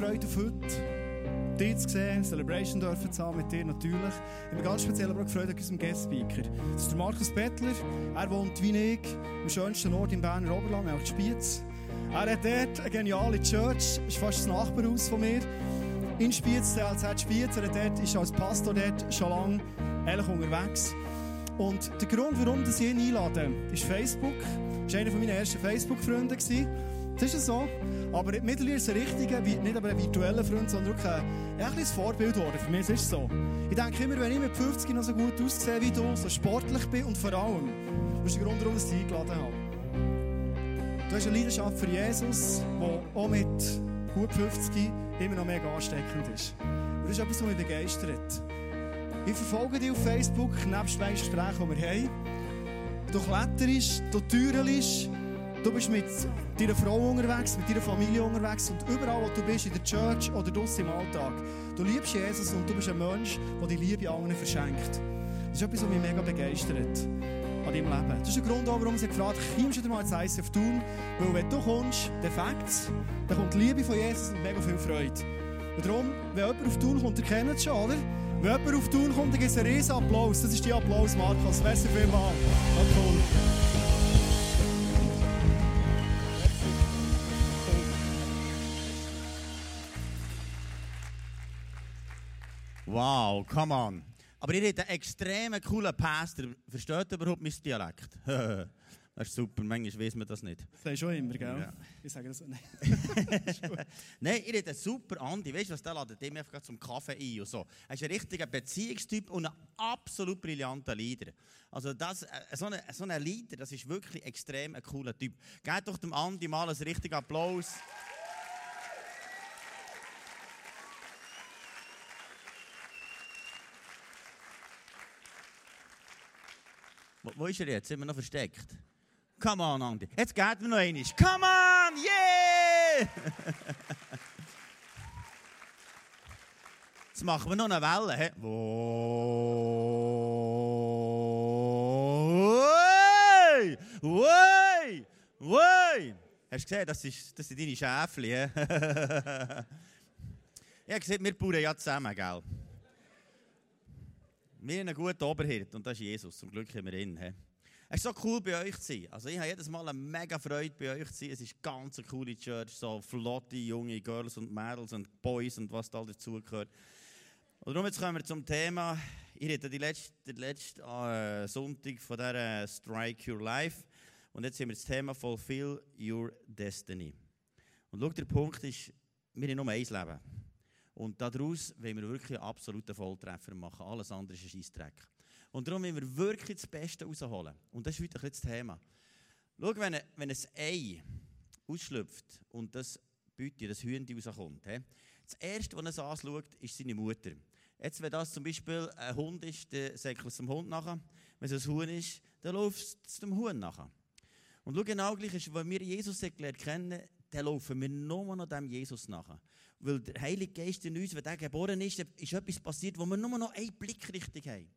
gefreut auf heute. Dich zu sehen, Celebration dürfen zu haben mit dir natürlich. Ich bin ganz speziell aber auch gefreut auf unseren Guest-Speaker. Das ist der Markus Bettler. Er wohnt wie ich am schönsten Ort im Berner Oberland, auch Spiez. Er hat dort eine geniale Church, ist fast das Nachbarhaus von mir. In Spiez, der LZ Spiez, er dort, ist als Pastor dort schon lange ehrlich unterwegs. Und der Grund, warum ich ihn einlade, ist Facebook. Das war einer meiner ersten Facebook-Freunde. Das ist so. Aber mittlerweile ist ein richtiger, nicht aber ein virtueller Freund, sondern auch ein, ein Vorbild geworden. Für mich ist es so. Ich denke immer, wenn ich mit 50 noch so gut aussehe wie du, so sportlich bin und vor allem, das ist der Grund, warum ich dich eingeladen habe. Du hast eine Leidenschaft für Jesus, die auch mit gut 50 immer noch mega ansteckend ist. Und das ist etwas, was mich begeistert. Ich verfolge dich auf Facebook, nebst den Gesprächen, die wir haben. Du kletterst, du türelst, du bist mit deiner Frau unterwegs, mit deiner Familie unterwegs und überall, wo du bist, in der Church oder draussen im Alltag. Du liebst Jesus und du bist ein Mensch, der die Liebe anderen verschenkt. Das ist etwas, was mich mega begeistert an deinem Leben. Das ist der Grund, warum ich gefragt habe, kommst du mal ins ICF tun? Weil wenn du kommst, dann fängt dann kommt die Liebe von Jesus und mega viel Freude. Und darum, wenn jemand auf Tun kommt, ihr kennt es schon, oder? Wenn jemand auf Tun kommt, dann gibt es einen riesen Applaus. Das ist die Applaus, Markus. Merci vielmals. Cool. Wow, come on. Aber ihr habt einen extrem coolen Pastor. Versteht ihr überhaupt mein Dialekt? das ist super, manchmal weiß man das nicht. Das sagst schon immer, gell? Ja. Ich sage das so. Nein, Nein ihr habt einen super Andi. Weißt du was, der ladet dem einfach zum Kaffee ein und so. Er ist ein richtiger Beziehungstyp und ein absolut brillanter Leader. Also das, äh, so ein so eine Leader, das ist wirklich extrem ein cooler Typ. Gebt doch dem Andi mal einen richtigen Applaus. Wo, wo ist er jetzt? Sind wir noch versteckt? Come on, Andi. Jetzt geht mir noch einmal. Come on, yeah! Jetzt machen wir noch eine Welle. He? Woi! Woi! Hast du gesehen, das, ist, das sind deine Schäfchen. ich habe gesehen, wir bauen ja zusammen, gell? Wir haben einen guten Oberhirt und das ist Jesus. Zum Glück haben wir ihn. He? Es ist so cool bei euch zu sein. Also ich habe jedes Mal eine mega Freude bei euch zu sein. Es ist ganz eine coole Church, so flotte junge Girls und Mädels und Boys und was da dazugehört. Und darum jetzt kommen wir zum Thema. Ich rede den letzten, letzten äh, Sonntag von dieser Strike Your Life. Und jetzt haben wir das Thema Fulfill Your Destiny. Und schau, der Punkt ist, wir haben nur ein Leben. Und daraus wollen wir wirklich einen absoluten Volltreffer machen. Alles andere ist ein Scheissdreck. Und darum wollen wir wirklich das Beste rausholen. Und das ist heute ein das Thema. Schau, wenn, wenn ein Ei ausschlüpft und das Büte, das Hühnchen rauskommt, he? das Erste, was es anschaut, ist seine Mutter. Jetzt, wenn das zum Beispiel ein Hund ist, dann säckelt es dem Hund nachher. Wenn es ein Huhn ist, dann läuft es dem Huhn nachher. Und schau, genau gleich ist, wenn wir Jesus erklärt kennen, dann laufen wir nur noch dem Jesus nachher weil der Heilige Geist in uns, wenn der geboren ist, ist etwas passiert, wo wir nur noch eine Blickrichtung haben.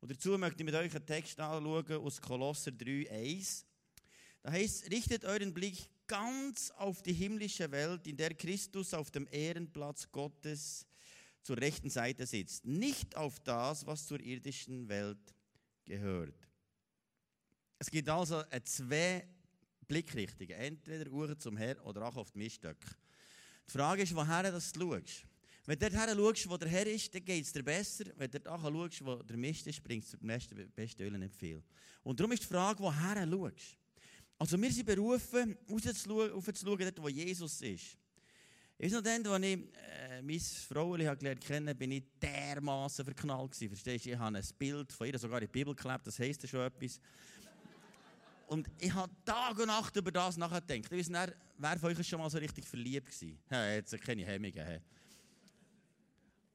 Und dazu möchte ich mit euch einen Text anschauen aus Kolosser 3, 1. Da heißt, richtet euren Blick ganz auf die himmlische Welt, in der Christus auf dem Ehrenplatz Gottes zur rechten Seite sitzt. Nicht auf das, was zur irdischen Welt gehört. Es gibt also zwei Blickrichtungen. Entweder Uhr zum Herr oder auch auf die Miststöcke. Die Frage ist, woher das du schaust. Wenn du dort schaust, wo der Herr ist, dann geht es dir besser. Wenn du dort schaust, wo der Mist ist, bringt es dir beste Öl nicht viel. Und darum ist die Frage, woher du schaust. Also wir sind berufen, aufzuschauen, dort wo Jesus ist. Ich weiß noch dann, als ich äh, meine Frau gelernt kennen bin ich dermaßen verknallt gewesen. Verstehst du? Ich habe ein Bild von ihr sogar in die Bibel geklebt, das heisst ja schon etwas. Und ich habe Tag und Nacht über das nachgedacht. Ich weiß nicht, wer von euch ist schon mal so richtig verliebt gewesen? Ja, jetzt keine Hemmungen. He.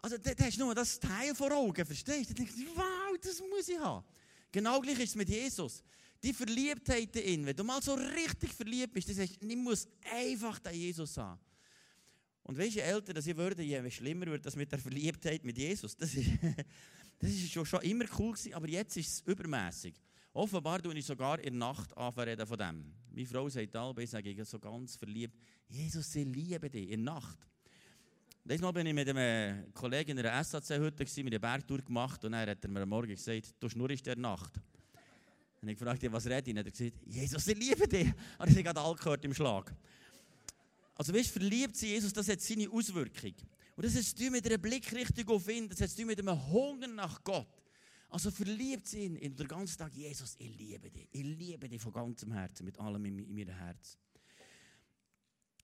Also, da hast du nur das Teil vor Augen, verstehst du? Da denkst du, wow, das muss ich haben. Genau gleich ist es mit Jesus. Die Verliebtheit in wenn du mal so richtig verliebt bist, dann sagst du, ich muss einfach den Jesus haben. Und weißt je älter dass ich würde, je schlimmer wird das mit der Verliebtheit mit Jesus. Das ist, das ist schon, schon immer cool gewesen, aber jetzt ist es übermäßig. Offenbar tue ich sogar in der Nacht anreden von dem. Meine Frau sagt alle, ich sage so ganz verliebt, Jesus, ich liebe dich, in der Nacht. Diesmal bin ich mit einem Kollegen in einer SAC-Hütte, mit einer Bergtour gemacht und dann hat er mir am Morgen gesagt, du schnurrst der Nacht. Und ich fragte ihn, was redet ihn? Er hat gesagt, Jesus, ich liebe dich. Und ich habe gerade all gehört im Schlag. Also weißt, verliebt sein Jesus, das hat seine Auswirkung. Und das hat zu mit einer Blickrichtung auf ihn, das hat zu mit einem Hunger nach Gott. Also verliebt sein in den ganzen Tag, Jesus, ich liebe dich. Ich liebe dich von ganzem Herzen, mit allem in, in meinem Herzen.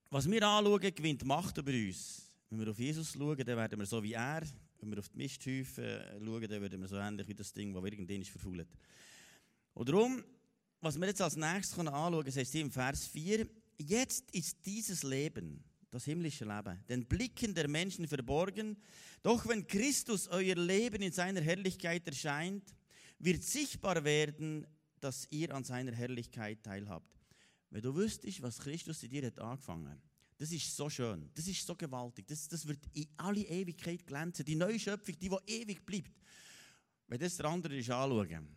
Was wir anschauen, gewinnt Macht über uns. Wenn wir auf Jesus schauen, dann werden wir so wie er. Wenn wir auf die Misthäufe schauen, dann werden wir so ähnlich wie das Ding, das irgendwann verfault. Und darum, was wir jetzt als nächstes anschauen das heißt hier im Vers 4, jetzt ist dieses Leben, das himmlische Leben, den Blicken der Menschen verborgen, doch wenn Christus euer Leben in seiner Herrlichkeit erscheint, wird sichtbar werden, dass ihr an seiner Herrlichkeit teilhabt. Wenn du wüsstest, was Christus in dir hat angefangen das ist so schön, das ist so gewaltig, das, das wird in alle Ewigkeit glänzen. Die neue Schöpfung, die, die ewig bleibt. Wenn das der andere ist, anschauen,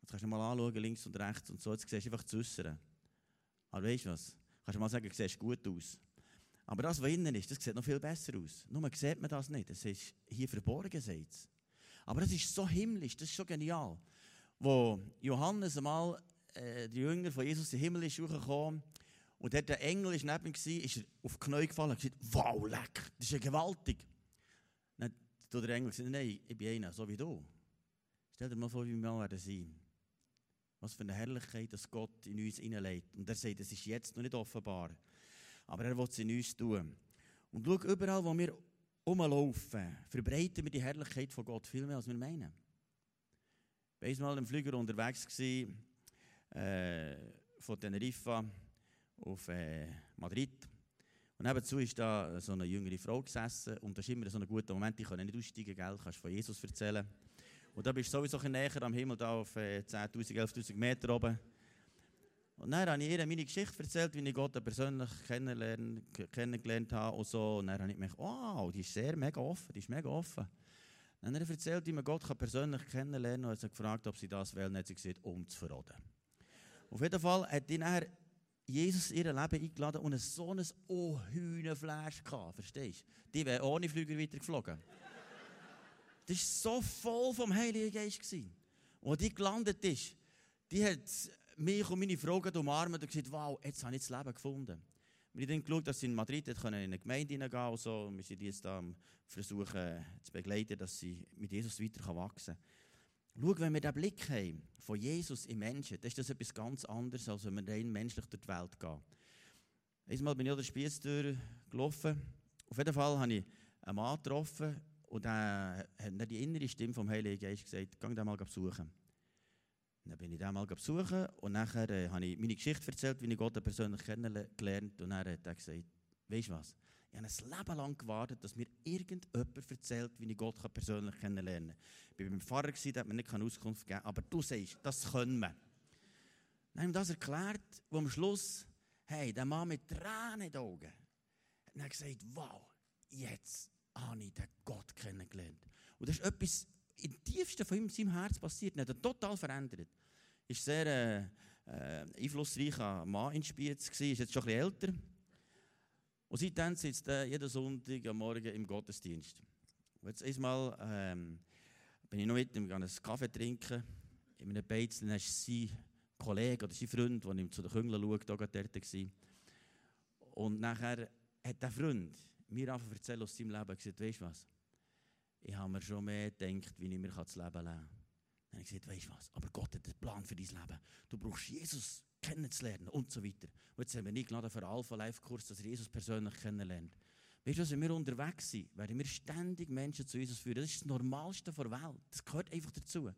jetzt kannst du mal anschauen, links und rechts und so, jetzt siehst du einfach zu äußern. Aber weißt du was? Kannst du mal sagen, du siehst gut aus. Aber das, was innen ist, das sieht noch viel besser aus. Nur sieht man das nicht. Es ist hier verborgen, sagt Aber das ist so himmlisch, das ist so genial. Wo Johannes einmal, äh, die Jünger von Jesus in den Himmel ist hochgekommen und dort der Engel ist neben ihm, ist er auf die Knie gefallen und gesagt, wow, leck, das ist ja gewaltig. Dann hat der Engel gesagt, nein, ich bin einer, so wie du. Stell dir mal vor, wie wir mal werden sein. Was für eine Herrlichkeit, dass Gott in uns hineinlegt. Und er sagt, das ist jetzt noch nicht offenbar. Aber er will es in uns tun. Und schau, überall, wo wir rumlaufen, verbreiten wir die Herrlichkeit von Gott viel mehr, als wir meinen. Ich war mal im Flüger unterwegs, gewesen, äh, von Teneriffa auf äh, Madrid. Und nebenzu ist da so eine jüngere Frau gesessen und das ist immer so ein guter Moment, ich kann nicht aussteigen, gell? kannst von Jesus erzählen. Und da bist du sowieso näher am Himmel, da auf äh, 10'000, 11'000 Meter oben. Und dann habe ich ihr meine Geschichte erzählt, wie ich Gott persönlich kennengelernt habe und so. Und dann habe ich gedacht, wow, die ist sehr mega offen, die ist mega offen. Dann hat er erzählt, wie man Gott persönlich kennenlernen kann und hat gefragt, ob sie das will. Und hat sie gesagt, um zu verraten. Auf jeden Fall hat die nachher Jesus ihr Leben eingeladen und so ein Ohühnenfleisch gehabt, verstehst du? Die wäre ohne Flüger weiter geflogen. das war so voll vom Heiligen Geist. Gewesen. Und die gelandet ist, die hat mich und meine Frau umarmt und gesagt, wow, jetzt habe ich das Leben gefunden. Wir haben dann geschaut, dass sie in Madrid in eine Gemeinde hineingehen und so. Wir sind jetzt da versuchen zu begleiten, dass sie mit Jesus weiter wachsen kann. Schau, wenn wir den Blick haben von Jesus im Menschen, dann ist das etwas ganz anderes, als wenn wir rein menschlich durch die Welt gehen. Einmal bin ich an der Spieztür gelaufen. Auf jeden Fall habe ich einen Mann getroffen und er hat die innere Stimme vom Heiligen Geist gesagt, geh den mal besuchen. Dann bin ich den mal besuchen und nachher äh, habe ich meine Geschichte erzählt, wie ich Gott persönlich kennengelernt und er hat er gesagt, weißt du was, ich habe ein Leben lang gewartet, dass mir irgendjemand erzählt, wie ich Gott persönlich kennenlernen kann. Ich war beim Pfarrer, der hat mir nicht Auskunft gegeben, aber du sagst, das können wir. Dann haben wir das erklärt, wo am Schluss, hey, der Mann mit Tränen in den Augen, hat dann gesagt, wow, jetzt habe ich den Gott kennengelernt. Und das ist etwas im tiefsten von seinem Herz passiert. Er hat ihn total verändert. Ist sehr äh, äh, einflussreicher Mann in Spiez, ist jetzt schon ein bisschen älter. Und seitdem sitzt er jeden Sonntag am Morgen im Gottesdienst. Und jetzt einmal ähm, bin ich noch mit ihm einen Kaffee trinken, in einem Beiz, dann war sein Kollege oder sein Freund, der ihm zu den Küngeln schaut, auch dort war. Und nachher hat der Freund mir einfach erzählt aus seinem Leben gesagt, weißt du was, ich habe mir schon mehr gedacht, wie ich mir das Leben leben kann. Dann habe ich gesagt, weißt du was, aber Gott hat einen Plan für dein Leben. Du brauchst Jesus kennenzulernen und so weiter. Und jetzt haben wir nicht eingeladen für einen Alpha-Life-Kurs, dass Jesus persönlich kennenlernt. Weißt du, wenn wir unterwegs sind, werden wir ständig Menschen zu Jesus führen. Das ist das Normalste der Welt. Das gehört einfach dazu.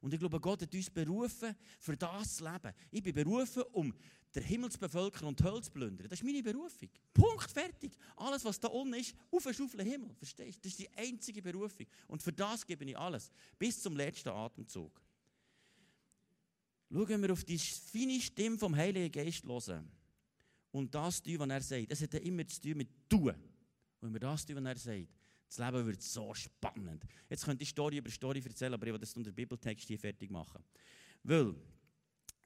Und ich glaube, Gott hat uns berufen, für das zu leben. Ich bin berufen, um den Himmel zu bevölkern und die Hölle zu plündern. Das ist meine Berufung. Punkt, fertig. Alles, was da unten ist, auf den Schaufel Himmel. Verstehst du? Das ist die einzige Berufung. Und für das gebe ich alles. Bis zum letzten Atemzug. Schauen wir auf die feine Stimme vom Heiligen Geist hören. Und das tun, was er sagt. Das hat ja immer zu tun mit tun. Wenn wir das tun, was er sagt, das Leben wird so spannend. Jetzt könnte ich Story über Story erzählen, aber ich will das unter Bibeltext hier fertig machen. Weil,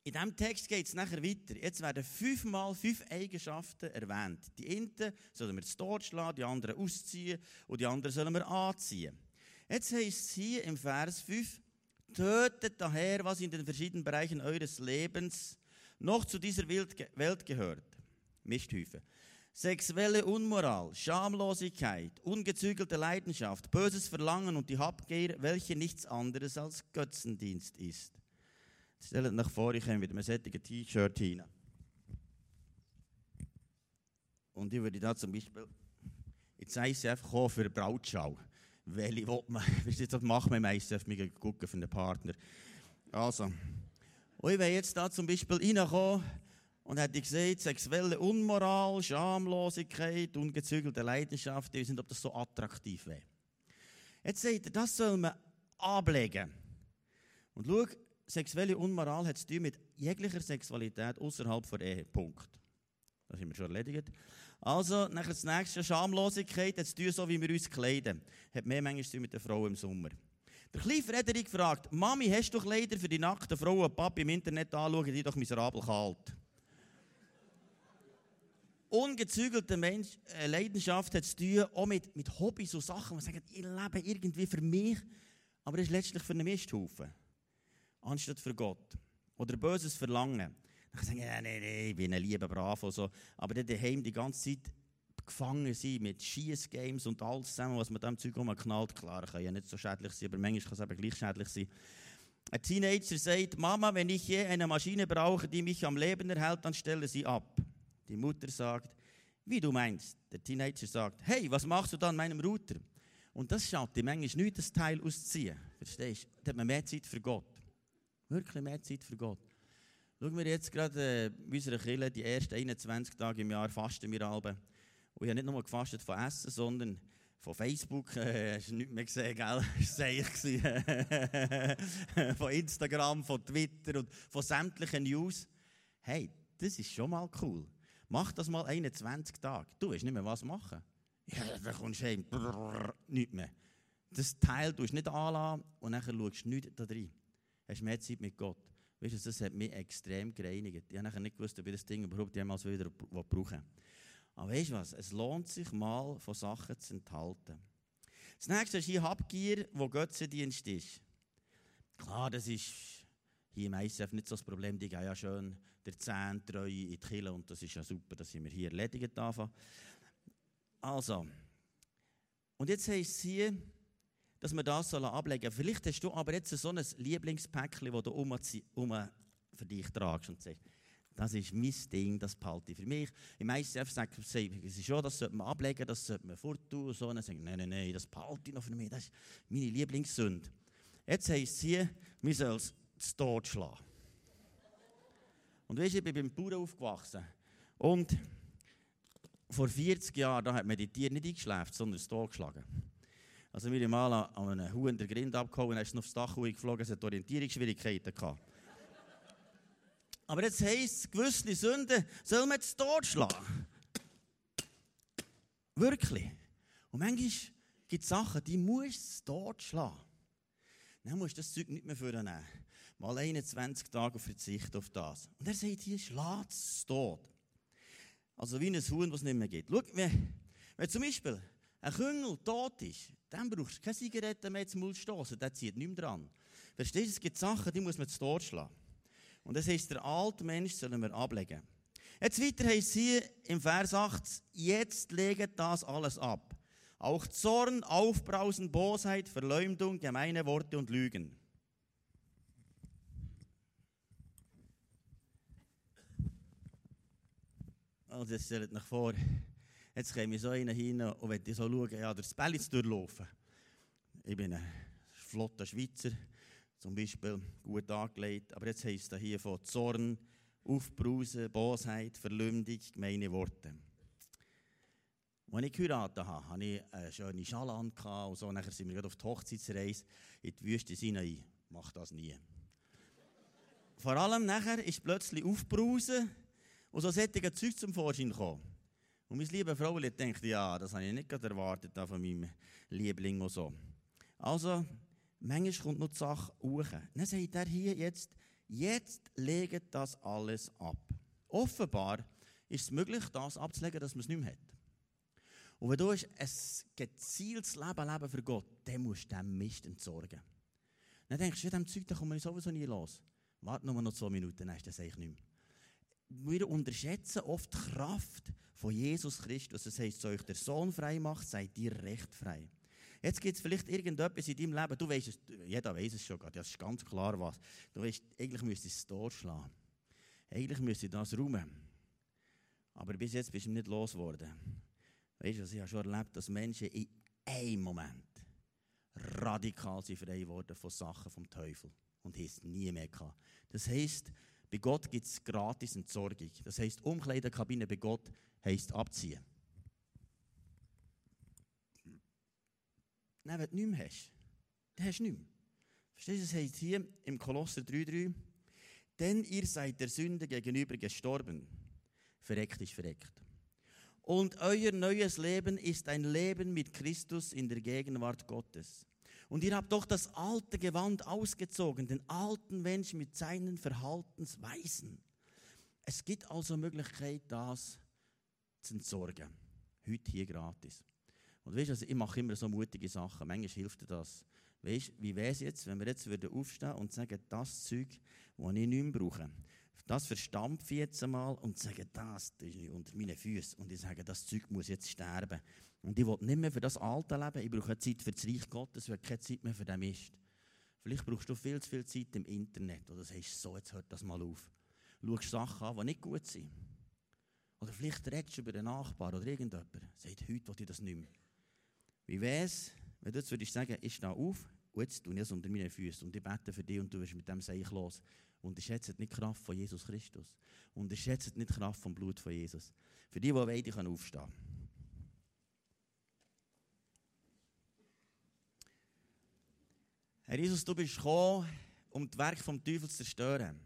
In diesem Text geht es nachher weiter. Jetzt werden fünfmal fünf Eigenschaften erwähnt. Die einen sollen wir zu die anderen ausziehen und die anderen sollen wir anziehen. Jetzt heißt es hier im Vers 5, tötet daher, was in den verschiedenen Bereichen eures Lebens noch zu dieser Welt gehört. Misthäufe. Sexuelle Unmoral, Schamlosigkeit, ungezügelte Leidenschaft, böses Verlangen und die Habgier, welche nichts anderes als Götzendienst ist. Stellt euch vor, ich komme mit einem solchen T-Shirt hinein. Und ich würde da zum Beispiel, jetzt einfach für eine Brautschau. Welche will man, das macht man meistens, wir gucken für einen Partner. Also, und ich will jetzt da zum Beispiel reinkommen und hätte gesehen, sexuelle Unmoral, Schamlosigkeit, ungezügelte Leidenschaft, ich weiß ob das so attraktiv wäre. Jetzt sagt er, das soll man ablegen. Und schau, sexuelle Unmoral hat zu tun mit jeglicher Sexualität außerhalb der Ehe. Punkt. Das haben wir schon erledigt. Also, nachher das nächste, Schamlosigkeit, hat zu tun, so wie wir uns kleiden. Hat mehr manchmal zu tun mit der Frau im Sommer. Der kleine Frederik fragt, Mami, hast du Kleider für die nackten Frauen Papi im Internet anschauen, die doch miserabel kalt. Ungezügelte Mensch, äh, Leidenschaft hat zu tun, auch mit, mit Hobbys und Sachen, die sagen, ich lebe irgendwie für mich, aber es ist letztlich für einen Misthaufen anstatt für Gott. Oder böses Verlangen. Dann sagen, ja, nee, nee, ich bin ein lieber Brav und so. Aber dann daheim die ganze Zeit gefangen sein mit Schießgames und alles zusammen, was man dem Zeug knallt. Klar, kann ja nicht so schädlich sein, aber manchmal kann es eben gleich schädlich sein. Ein Teenager sagt, Mama, wenn ich je eine Maschine brauche, die mich am Leben erhält, dann stelle sie ab. Die Mutter sagt, wie du meinst. Der Teenager sagt, hey, was machst du da an meinem Router? Und das schaut die manchmal nicht, das Teil auszuziehen. Verstehst du? Da hat man mehr Zeit für Gott. Wirklich mehr Zeit für Gott. Schauen wir jetzt gerade äh, in unserer die ersten 21 Tage im Jahr fasten wir alle. Und ich habe nicht nur gefastet von Essen, sondern von Facebook, äh, hast du nichts mehr gesehen, gell? Das war von Instagram, von Twitter und von sämtlichen News. Hey, das ist schon mal cool. Mach das mal 21 Tage. Du weißt nicht mehr, was machen. Ja, dann kommst du heim, brrr, nichts mehr. Das Teil tust du nicht anlassen und dann schaust du nichts da drin hast mehr Zeit mit Gott. Weißt du, das hat mich extrem gereinigt. Ich habe nicht gewusst, ob ich das Ding überhaupt jemals wieder brauchen Aber weißt du was? Es lohnt sich mal, von Sachen zu enthalten. Das nächste ist hier Habgier, wo Götzendienst ist. Klar, das ist hier im ICF nicht so das Problem. Die gehen ja schön der Zehn treu in die Kille und das ist ja super, dass wir hier erledigt haben. Also, und jetzt heisst es hier, dass wir das ablegen sollen. Vielleicht hast du aber jetzt so ein Lieblingspäckchen, das du um, um für dich tragst und sagst, das ist mein Ding, das behalte ich für mich. Im ICF sagt ist schon, das sollte man ablegen, das sollte man forttun. Und so. Und dann sagen nein, nein, nein, das behalte ich noch für mich, das ist meine Lieblingssünde. Jetzt heisst es hier, wir sollen es zu Tod schlagen. Und weißt du, ich bin beim Bauern aufgewachsen. Und vor 40 Jahren da hat man die Tiere nicht eingeschläft, sondern es Tod geschlagen. Also wir mal an einem Huhn der Grind abgehauen, dann ist aufs Dach geflogen, es hat Orientierungsschwierigkeiten gehabt. Aber jetzt heisst es, gewisse Sünden soll man jetzt totschlagen. Wirklich. Und manchmal gibt es Sachen, die musst du totschlagen. Dann musst du das Zeug nicht mehr vornehmen. Mal 21 Tage verzichten auf das. Und er sagt hier, schlag es tot. Also wie ein Huhn, das es nicht mehr gibt. Schau, wenn, wenn zum Beispiel ein Küngel tot ist, dann brauchst du keine Zigaretten mehr zum Mund stoßen, der zieht nicht mehr dran. Verstehst du, es gibt Sachen, die muss man zu Tod schlagen. Und das heisst, der alte Mensch sollen wir ablegen. Jetzt weiter heisst es hier im Vers 8, jetzt legt das alles ab. Auch Zorn, Aufbrausen, Bosheit, Verleumdung, gemeine Worte und Lügen. Also, stellt euch vor, Jetzt käme so einer und wenn so schauen, ja, das Bällis durchlaufen. Ich bin ein flotter Schweizer, zum Beispiel gut angelegt, aber jetzt heisst es hier von Zorn, Aufbrausen, Bosheit, Verleumdung, gemeine Worte. Als ich geheiratet habe, hatte ich eine schöne Schale und so. Nachher sind wir auf die Hochzeitsreise in die Wüste hinein. Ich mache das nie. Vor allem nachher ist plötzlich Aufbrausen und so solche Zeug zum Vorschein gekommen. Und meine liebe Frau denkt, ja, das habe ich nicht erwartet von meinem Liebling und so. Also, manchmal kommt noch die Sache hoch. Dann sagt er hier jetzt, Jetzt legt das alles ab. Offenbar ist es möglich, das abzulegen, dass man es nicht mehr hat. Und wenn du ein gezieltes Leben leben für Gott, dann musst du dem Mist entsorgen. Dann denkst du, ja, dem Zeug, da kommen wir sowieso nie los. Warte nur noch zwei Minuten, dann ist das eigentlich nicht mehr. Wir unterschätzen oft die Kraft von Jesus Christus. Das heisst, so euch der Sohn frei macht, seid ihr recht frei. Jetzt gibt es vielleicht irgendetwas in deinem Leben, du weißt es, jeder weiß es schon, das ist ganz klar was. Du weißt, eigentlich müsste es durchschlagen. Eigentlich müsste das räumen. Aber bis jetzt bist du nicht losgeworden. Weißt du, ich habe schon erlebt, dass Menschen in einem Moment radikal sind frei geworden von Sachen vom Teufel und es nie mehr gehabt. Das heisst, bei Gott gibt es gratis Entsorgung. Das heisst, Umkleidekabine bei Gott heisst abziehen. Nein, wenn du nichts mehr hast, dann hast du nichts mehr. Verstehst du, es heißt hier im Kolosser 3,3, denn ihr seid der Sünde gegenüber gestorben. Verreckt ist verreckt. Und euer neues Leben ist ein Leben mit Christus in der Gegenwart Gottes. Und ihr habt doch das alte Gewand ausgezogen, den alten Mensch mit seinen Verhaltensweisen. Es gibt also Möglichkeit, das zu entsorgen. Heute hier gratis. Und weißt du, also ich mache immer so mutige Sachen. Manchmal hilft dir das. Weißt wie wäre es jetzt, wenn wir jetzt aufstehen würden und sagen, das Zeug, das ich nicht mehr brauche, das verstampfe ich jetzt einmal und sage, das, das ist unter meinen Füßen. Und ich sage, das Zeug muss jetzt sterben. Und ich will nicht mehr für das Alte leben, ich brauche Zeit für das Reich Gottes, ich habe keine Zeit mehr für den Mist. Vielleicht brauchst du viel zu viel Zeit im Internet, oder sagst so, jetzt hört das mal auf. Schaust Sachen an, die nicht gut sind. Oder vielleicht redest du über den Nachbar oder irgendjemand, sagt, heute will ich das nicht mehr. Wie wäre es, wenn du jetzt würdest sagen, ich stehe auf und jetzt tue ich es unter meinen Füßen und ich bete für dich und du wirst mit dem Seich los. Unterschätzt nicht die Kraft von Jesus Christus. Unterschätzt nicht die Kraft vom Blut von Jesus. Für die, die wollen, die können aufstehen. Herr Jesus, du bist gekommen, um das Werk vom Teufel zu zerstören.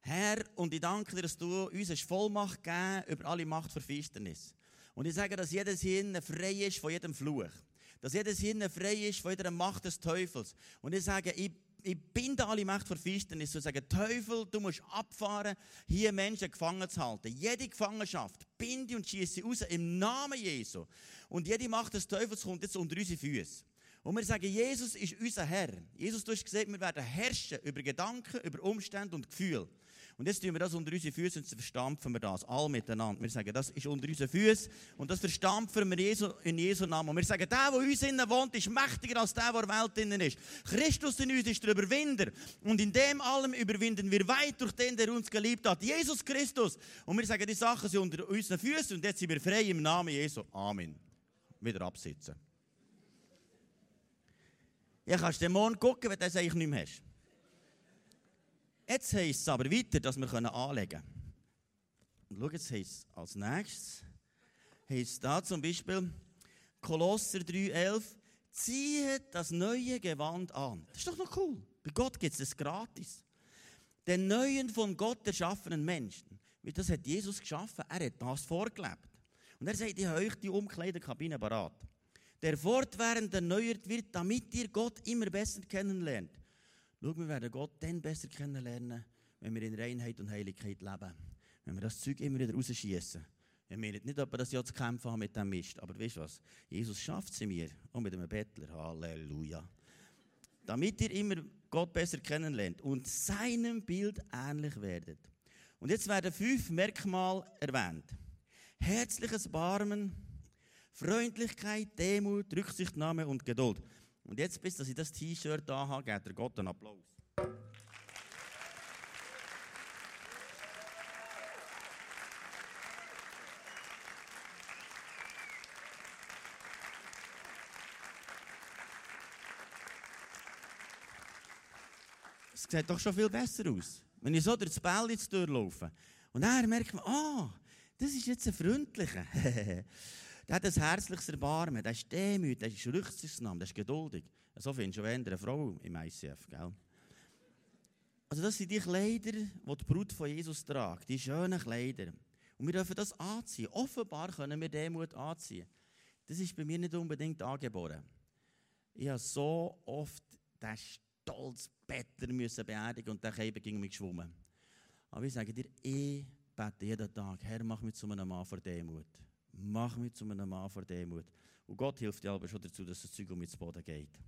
Herr, und ich danke dir, dass du uns eine Vollmacht gegeben über alle Macht der Finsternis. Und ich sage, dass jedes hier frei ist von jedem Fluch. Dass jedes hier frei ist von jeder Macht des Teufels. Und ich sage, ich ich binde alle Macht vor Finsternis und sage, Teufel, du musst abfahren, hier Menschen gefangen zu halten. Jede Gefangenschaft binde und schieße raus im Namen Jesu. Und jede Macht des Teufels kommt jetzt unter unsere Füße. Und wir sagen, Jesus ist unser Herr. Jesus, du hast gesagt, wir werden herrschen über Gedanken, über Umstände und Gefühle. Und jetzt tun wir das unter unsere Füße und verstampfen wir das, all miteinander. Wir sagen, das ist unter unseren Füßen und das verstampfen wir in Jesu Namen. Und wir sagen, der, der uns innen wohnt, ist mächtiger als der, der in der Welt innen ist. Christus in uns ist der Überwinder. Und in dem allem überwinden wir weit durch den, der uns geliebt hat. Jesus Christus. Und wir sagen, die Sachen sind unter unseren Füßen und jetzt sind wir frei im Namen Jesu. Amen. Wieder absitzen. Ja, kannst den Mond gucken, wenn du das eigentlich nicht mehr hast. Jetzt heisst es aber weiter, dass wir anlegen können. Und schau, jetzt heisst es als nächstes, heisst da zum Beispiel Kolosser 3,11, ziehe das neue Gewand an. Das ist doch noch cool. Bei Gott gibt es das gratis. Den neuen von Gott erschaffenen Menschen. Wie das hat Jesus geschaffen. Er hat das vorgelebt. Und er sagt, ich habe euch die Umkleidekabine parat. Der fortwährend erneuert wird, damit ihr Gott immer besser kennenlernt. Schau, wir werden Gott dann besser kennenlernen, wenn wir in Reinheit und Heiligkeit leben. Wenn wir das Zeug immer wieder rausschießen. Wir meinen nicht, ob wir das ja zu kämpfen haben mit dem Mist. Aber weißt du was? Jesus schafft es in mir. Und mit einem Bettler. Halleluja. Damit ihr immer Gott besser kennenlernt und seinem Bild ähnlich werdet. Und jetzt werden fünf Merkmale erwähnt. Herzliches Barmen, Freundlichkeit, Demut, Rücksichtnahme und Geduld. Und jetzt, bis dass ich das T-Shirt da habe, der Gott einen Applaus. Es sieht doch schon viel besser aus. Wenn ich so durch das Bälle durchlaufe. Und dann merkt man, ah, oh, das ist jetzt ein freundlicher. Der hat ein herzliches Erbarmen, der ist demütig, der ist rücksichtsnahme, der ist geduldig. So findest du eher eine Frau im ICF, gell? Also das sind die Kleider, die die Brut von Jesus tragt, die schönen Kleider. Und wir dürfen das anziehen. Offenbar können wir Demut anziehen. Das ist bei mir nicht unbedingt angeboren. Ich habe so oft den stolz Bettler müssen beerdigen und der Käfer ging mich geschwommen. Aber ich sage dir, ich bete jeden Tag, Herr, mach mich zu einem Mann vor Demut. Mach mich zu einem Mann vor Demut. Und Gott hilft dir aber schon dazu, dass das Zeug um ins Boden geht.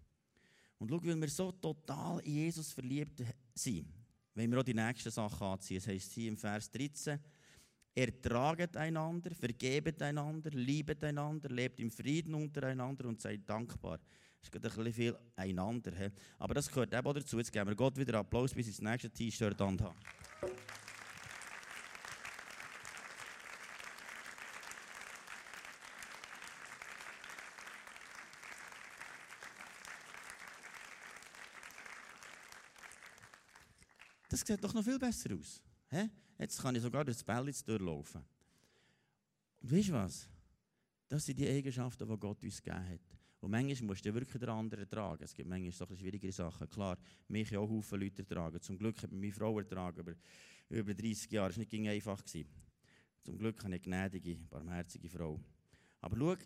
Und schau, weil wir so total in Jesus verliebt sind, wenn wir auch die nächsten Sachen anziehen. Es heisst hier im Vers 13, ertraget einander, vergebet einander, liebet einander, lebt im Frieden untereinander und seid dankbar. Es geht ein bisschen viel einander. He? Aber das gehört eben auch dazu. Jetzt geben wir Gott wieder Applaus, bis ich das nächste T-Shirt anhabe. Das sieht doch noch viel besser aus. He? Jetzt kann ich sogar durchs Bellitz durchlaufen. Und weißt du was? Das sind die Eigenschaften, die Gott uns gegeben hat. Und manchmal musst du wirklich den anderen tragen. Es gibt manchmal so schwierigere Sachen. Klar, mich auch Haufen Leute tragen. Zum Glück hat meine Frau ertragen, aber über 30 Jahre. Es war nicht einfach. Gewesen. Zum Glück habe ich eine gnädige, barmherzige Frau. Aber schau,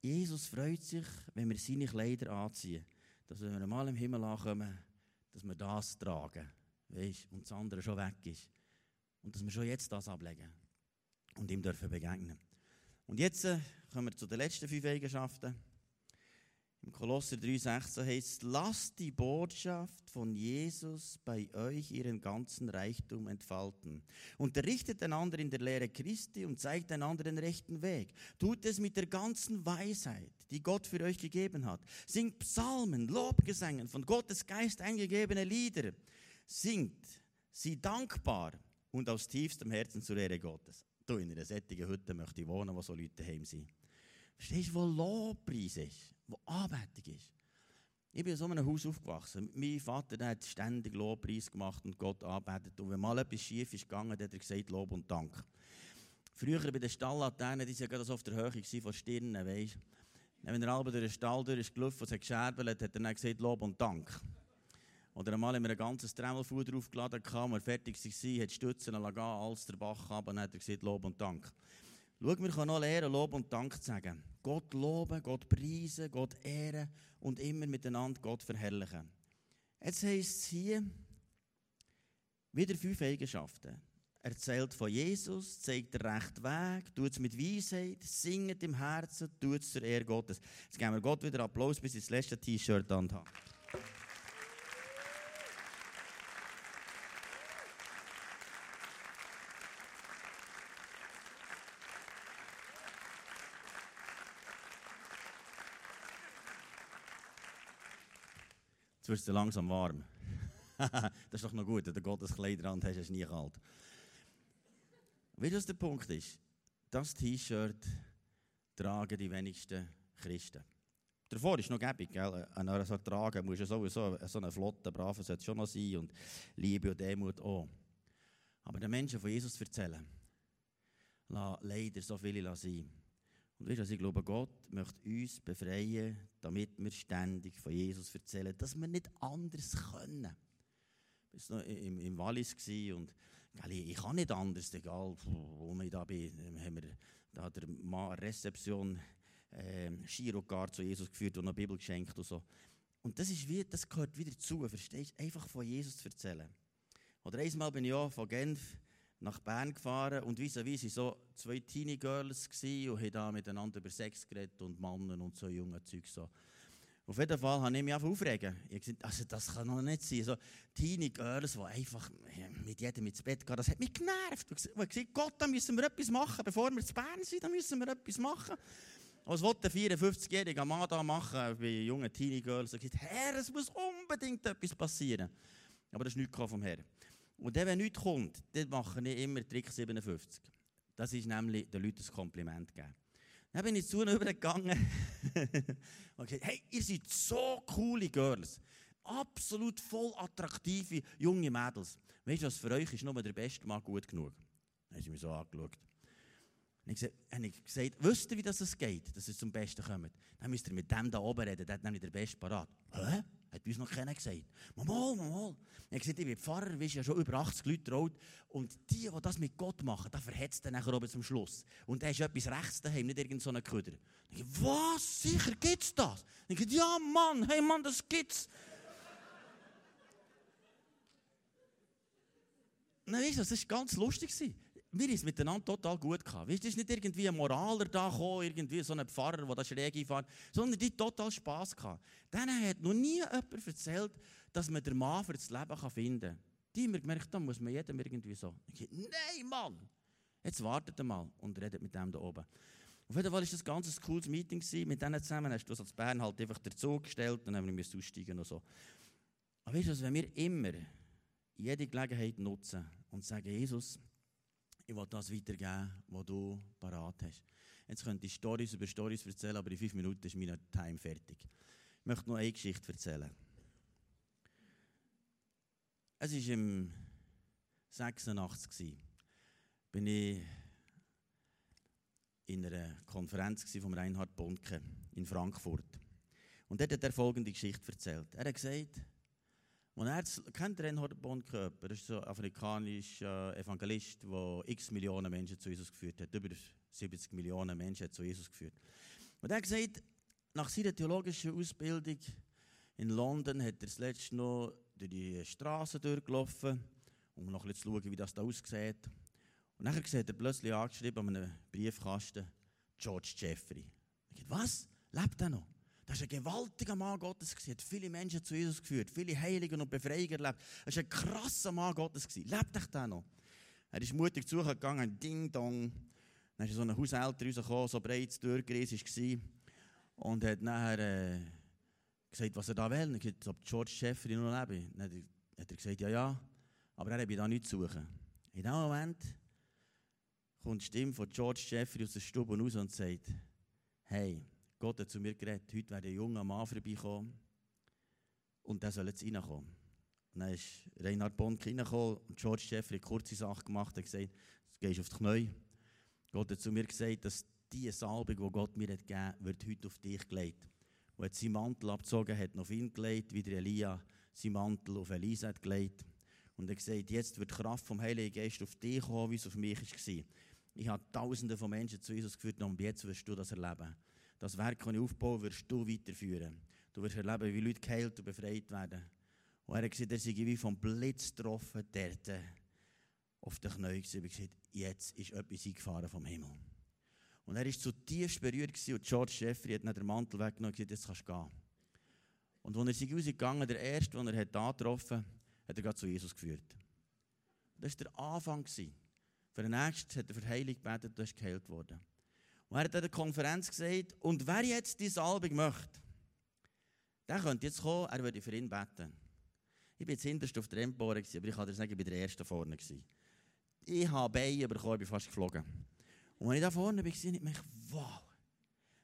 Jesus freut sich, wenn wir seine Kleider anziehen. Dass wenn wir mal im Himmel ankommen, dass wir das tragen. Weißt, und das andere schon weg ist. Und dass wir schon jetzt das ablegen und ihm dürfen begegnen. Und jetzt äh, kommen wir zu den letzten fünf Eigenschaften. Im Kolosser 3,16 heißt lasst die Botschaft von Jesus bei euch ihren ganzen Reichtum entfalten. Unterrichtet einander in der Lehre Christi und zeigt einander den rechten Weg. Tut es mit der ganzen Weisheit, die Gott für euch gegeben hat. Singt Psalmen, Lobgesängen, von Gottes Geist eingegebene Lieder. Singt sie dankbar und aus tiefstem Herzen zur Ehre Gottes. Du, in einer sättigen Hütte möchte ich wohnen, wo so Leute heim sind. Verstehst du, wo Lobpreis ist, wo Anbetung ist? Ich bin in so einem Haus aufgewachsen. Mein Vater der hat ständig Lobpreis gemacht und Gott arbeitet. Und wenn mal etwas schief ist gegangen, hat er gesagt Lob und Dank. Früher bei den Stalllaternen, die waren ja auf der Höhe von Stirnen, weißt Wenn er halb durch den Stall durch ist gelaufen und es hat gescherbelt, hat er dann gesagt Lob und Dank. Oder einmal haben wir ein ganzes Tremmelfuhr draufgeladen, als wir fertig waren, hat Stützen gehen, alles der Bach ab und hat er gesagt Lob und Dank. Schau, wir können noch lernen, Lob und Dank zu sagen. Gott loben, Gott preisen, Gott ehren und immer miteinander Gott verherrlichen. Jetzt heisst es hier wieder fünf Eigenschaften. Erzählt von Jesus, zeigt den rechten Weg, tut es mit Weisheit, singt im Herzen, tut es zur Ehre Gottes. Jetzt geben wir Gott wieder Applaus, bis das letzte T-Shirt anhabe. Wird es langsam warm. das ist doch noch gut, wenn du Gottes Kleider an hast, kalt. Wie das der Punkt ist, das T-Shirt tragen die wenigsten Christen. Davor ist noch gäbig, gell? An so tragen muss ja sowieso so eine flotte, brave sollte schon noch sein und Liebe und Demut auch. Aber den Menschen von Jesus erzählen, leider so viele sein. Und weißt du, ich glaube, Gott möchte uns befreien, damit wir ständig von Jesus erzählen, dass wir nicht anders können. Ich war noch im, im Wallis und ich kann nicht anders, egal wo ich da bin. Haben wir da der Mann eine Rezeption äh, zu Jesus geführt und eine Bibel geschenkt und so. Und das, ist wie, das gehört wieder zu, verstehst du? Einfach von Jesus zu erzählen. Oder einmal bin ich auch von Genf nach Bern gefahren und vis à vis waren so zwei Teenie Girls und haben da miteinander über Sex geredet und Männer und so junge Zeug so. Auf jeden Fall habe ich mich aufregen. Ich gesagt, also das kann doch nicht sein. So Teenie Girls, die einfach mit jedem ins Bett gehen, das hat mich genervt. Ich habe gesagt, Gott, da müssen wir etwas machen. Bevor wir zu Bern sind, da müssen wir etwas machen. Was wollte der 54-jährige Mann da machen bei jungen Teenie Girls? Er hat gesagt, Herr, es muss unbedingt etwas passieren. Aber das ist nichts vom Herrn. Und dann, wenn nichts kommt, dann mache ich immer Trick 57. Das ist nämlich den Leuten ein Kompliment geben. Dann bin ich zu ihnen übergegangen und gesagt, hey, ihr seid so coole Girls. Absolut voll attraktive junge Mädels. Weißt du, was für euch ist nur der beste Mann gut genug? Dann haben sie mich so angeschaut. Dann habe ich gesagt, wisst ihr, wie das geht, dass ihr zum Besten kommt? Dann müsst ihr mit dem da oben reden, der hat nämlich der Beste parat. Hä? Hat uns noch keiner gesagt. Mal, mal. Er hat gesagt, ich bin Pfarrer, wir sind ja schon über 80 Leute traut. Und die, die das mit Gott machen, da verhetzt er nachher oben zum Schluss. Und er ist etwas rechts daheim, nicht irgendeinen so Köder. Ich was? Sicher gibt's das? Ich gesagt, ja Mann, hey Mann, das gibt's. Nein, weißt du, das war ganz lustig. Wir haben es miteinander total gut gehabt. Weißt, es ist nicht irgendwie ein Moraler da gekommen, irgendwie so ein Pfarrer, der da schräg einfährt, sondern die total Spass gehabt. Denen hat noch nie jemand erzählt, dass man den Mann für das Leben finden kann. Die haben gemerkt, da muss man jedem irgendwie so. Ich nein, Mann! Jetzt wartet mal und redet mit dem da oben. Auf jeden Fall war das ganz ein cooles Meeting mit denen zusammen. Hast du als Bern halt einfach dazu gestellt und dann haben wir aussteigen und so. Aber weißt du, wenn wir immer jede Gelegenheit nutzen und sagen, Jesus, ich will das weitergeben, was du parat hast. Jetzt könnte ich Stories über Stories erzählen, aber in fünf Minuten ist mein Time fertig. Ich möchte noch eine Geschichte erzählen. Es war im 86. bin ich in einer Konferenz von Reinhard Bonke in Frankfurt. Und dort hat er folgende Geschichte erzählt. Er hat gesagt, und er kennt Reinhard Bonke, er ist ein afrikanischer Evangelist, der x Millionen Menschen zu Jesus geführt hat. Über 70 Millionen Menschen zu Jesus geführt. Und er hat gesagt, nach seiner theologischen Ausbildung in London hat er das letzte noch durch die Straße durchgelaufen, um noch ein bisschen zu schauen, wie das da aussieht. Und dann sieht er plötzlich angeschrieben an einem Briefkasten George Jeffrey. Ich dachte, was? Lebt er noch? Das war ein gewaltiger Mann Gottes. Er hat viele Menschen zu Jesus geführt, viele Heiligen und Befreiungen erlebt. Er war ein krasser Mann Gottes. Lebt er da noch? Er ist mutig zugegangen, Ding Dong. Dann ist so ein Haushälter rausgekommen, so breit durchgerissen war. Und hat nachher äh, gesagt, was er da will. Er gesagt, ob George Jeffrey noch lebt. Dann hat er gesagt, ja, ja. Aber er habe da nichts zu suchen. In dem Moment kommt die Stimme von George Jeffrey aus der Stube raus und sagt, hey, Gott hat zu mir geredet, heute werde ein junger Mann vorbeikommen und der soll jetzt reinkommen. Und dann ist Reinhard Bonk reingekommen und George Jeffrey eine kurze Sache gemacht und gesagt, jetzt gehst du auf die Knie. Gott hat zu mir gesagt, dass die Salbung, die Gott mir hat gegeben hat, wird heute auf dich gelegt. Und hat seinen Mantel abgezogen, hat auf ihn gelegt, wie der Elia seinen Mantel auf Elisa hat gelegt. Und er hat gesagt, jetzt wird die Kraft vom Heiligen Geist auf dich kommen, wie es auf mich war. Ich habe Tausende von Menschen zu Jesus geführt und jetzt wirst du das erleben. Das Werk, das ich aufbaue, wirst du weiterführen. Du wirst erleben, wie Leute geheilt und befreit werden. Und er hat gesagt, er sei wie vom Blitz getroffen, dort auf den Knien gewesen. Er gesagt, jetzt ist etwas eingefahren vom Himmel. Und er war zutiefst berührt und George Jeffrey hat den Mantel weggenommen und gesagt, jetzt kannst du gehen. Und als er sich rausgegangen der erste, den er hat angetroffen hat, hat er zu Jesus geführt. Das war der Anfang. Für den nächsten hat er für Heilung gebetet und ist geheilt worden. Und er hat an der Konferenz gesagt, und wer jetzt diese Albung möchte, der könnte jetzt kommen, er würde für ihn beten. Ich war jetzt hinterst auf der Empore, aber ich kann dir sagen, ich war der Erste vorne. Ich habe Beine bekommen, ich bin fast geflogen. Und als ich da vorne war, ich mich, wow.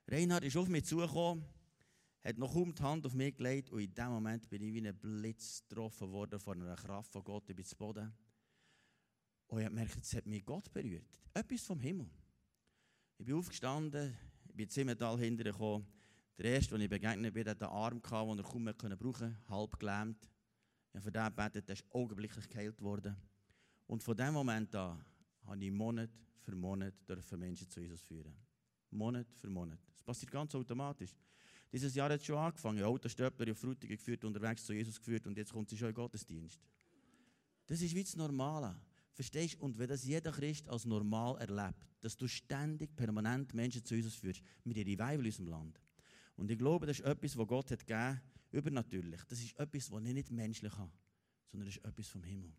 Reinhard ist auf mich zugekommen, hat noch kaum die Hand auf mich gelegt und in dem Moment bin ich wie ein Blitz getroffen worden von einer Kraft von Gott über das Boden. Und ich habe gemerkt, es hat mich Gott berührt. Etwas vom Himmel. Ich bin aufgestanden, ich bin Zimmertal hintergekommen. Der erste, den ich begegnet bin, hatte einen Arm, den er kaum mehr brauchen konnte, halb gelähmt. Ich habe für den gebetet, der ist augenblicklich geheilt worden. Und von dem Moment an habe ich Monat für Monat dürfen Menschen zu Jesus führen. Monat für Monat. Das passiert ganz automatisch. Dieses Jahr hat es schon angefangen. Autostöpler auf Frutigen geführt, unterwegs zu Jesus geführt und jetzt kommt sie schon in den Gottesdienst. Das ist wie das Normale. Verstehst du? Und wenn das jeder Christ als normal erlebt, dass du ständig, permanent Menschen zu Jesus führst, mit ihren Revival in unserem Land. Und ich glaube, das ist etwas, was Gott hat gegeben, übernatürlich. Das ist etwas, was ich nicht menschlich habe, sondern das ist etwas vom Himmel.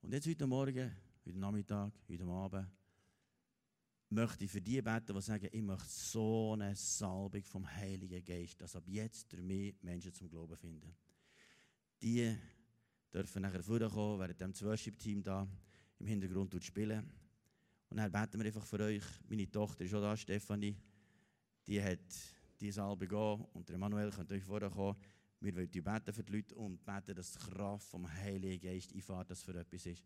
Und jetzt heute Morgen, heute Nachmittag, heute Abend, möchte ich für die beten, die sagen, ich möchte so eine Salbung vom Heiligen Geist, dass ab jetzt durch mich Menschen zum Glauben finden. Die dürfen nachher vorkommen, während dem Worship-Team da im Hintergrund spielen. Und dann beten wir einfach für euch. Meine Tochter ist auch da, Stefanie. Die hat diese Salbe gehen und der Emanuel könnt euch vorkommen. Wir wollen beten für die Leute und beten, dass die Kraft vom Heiligen Geist einfährt, dass für etwas ist.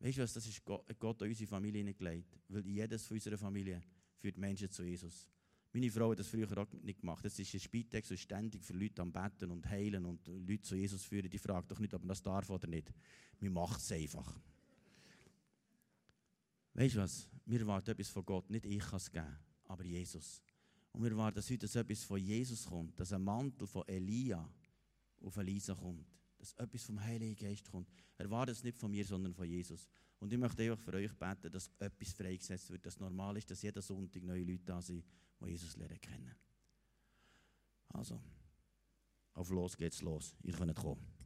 Weißt du was, das ist Gott, Gott an unsere Familie hineingelegt. Weil jedes von unserer Familie führt Menschen zu Jesus. Meine Frau hat das früher auch nicht gemacht. Das ist ein Spitex, und ständig für Leute am Betten und heilen und Leute zu Jesus führen. Die fragt doch nicht, ob man das darf oder nicht. Wir machen es einfach. Weißt du was? Wir warten etwas von Gott. Nicht ich kann es geben, aber Jesus. Und wir warten, dass heute etwas von Jesus kommt. Dass ein Mantel von Elia auf Elisa kommt. Dass etwas vom Heiligen Geist kommt. Erwartet es nicht von mir, sondern von Jesus. Und ich möchte einfach für euch beten, dass etwas freigesetzt wird, dass normal ist, dass jeden Sonntag neue Leute da sind, die Jesus lernen kennen. Also, auf los geht's los. Ihr könnt kommen.